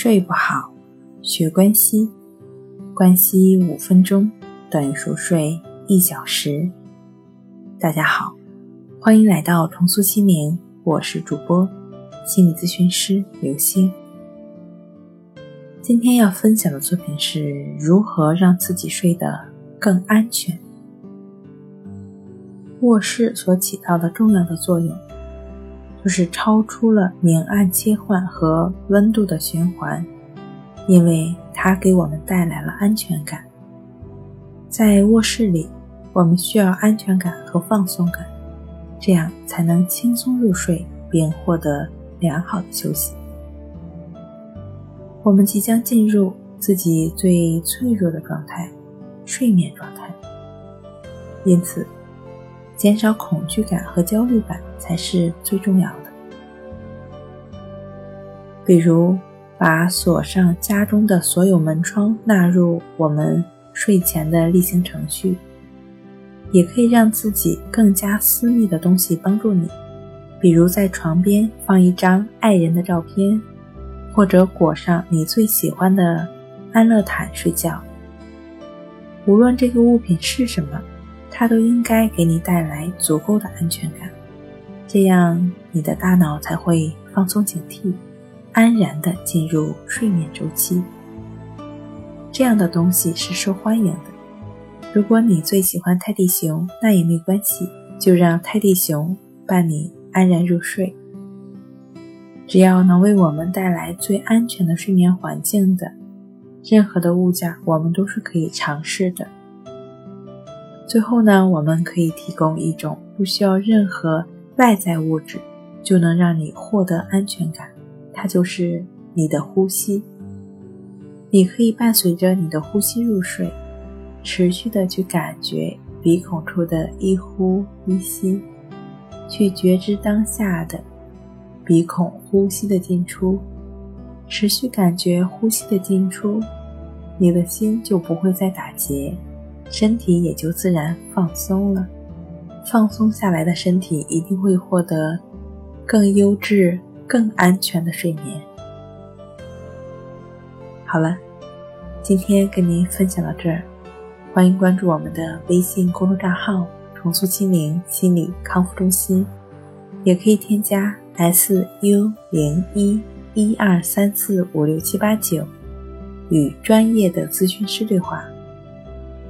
睡不好，学关西，关西五分钟等于熟睡一小时。大家好，欢迎来到重塑心灵，我是主播心理咨询师刘星。今天要分享的作品是如何让自己睡得更安全。卧室所起到的重要的作用。就是超出了明暗切换和温度的循环，因为它给我们带来了安全感。在卧室里，我们需要安全感和放松感，这样才能轻松入睡并获得良好的休息。我们即将进入自己最脆弱的状态——睡眠状态，因此。减少恐惧感和焦虑感才是最重要的。比如，把锁上家中的所有门窗纳入我们睡前的例行程序，也可以让自己更加私密的东西帮助你，比如在床边放一张爱人的照片，或者裹上你最喜欢的安乐毯睡觉。无论这个物品是什么。它都应该给你带来足够的安全感，这样你的大脑才会放松警惕，安然地进入睡眠周期。这样的东西是受欢迎的。如果你最喜欢泰迪熊，那也没关系，就让泰迪熊伴你安然入睡。只要能为我们带来最安全的睡眠环境的，任何的物件，我们都是可以尝试的。最后呢，我们可以提供一种不需要任何外在物质就能让你获得安全感，它就是你的呼吸。你可以伴随着你的呼吸入睡，持续的去感觉鼻孔处的一呼一吸，去觉知当下的鼻孔呼吸的进出，持续感觉呼吸的进出，你的心就不会再打结。身体也就自然放松了，放松下来的身体一定会获得更优质、更安全的睡眠。好了，今天跟您分享到这儿，欢迎关注我们的微信公众账号“重塑心灵心理康复中心”，也可以添加 “s u 零一一二三四五六七八九”与专业的咨询师对话。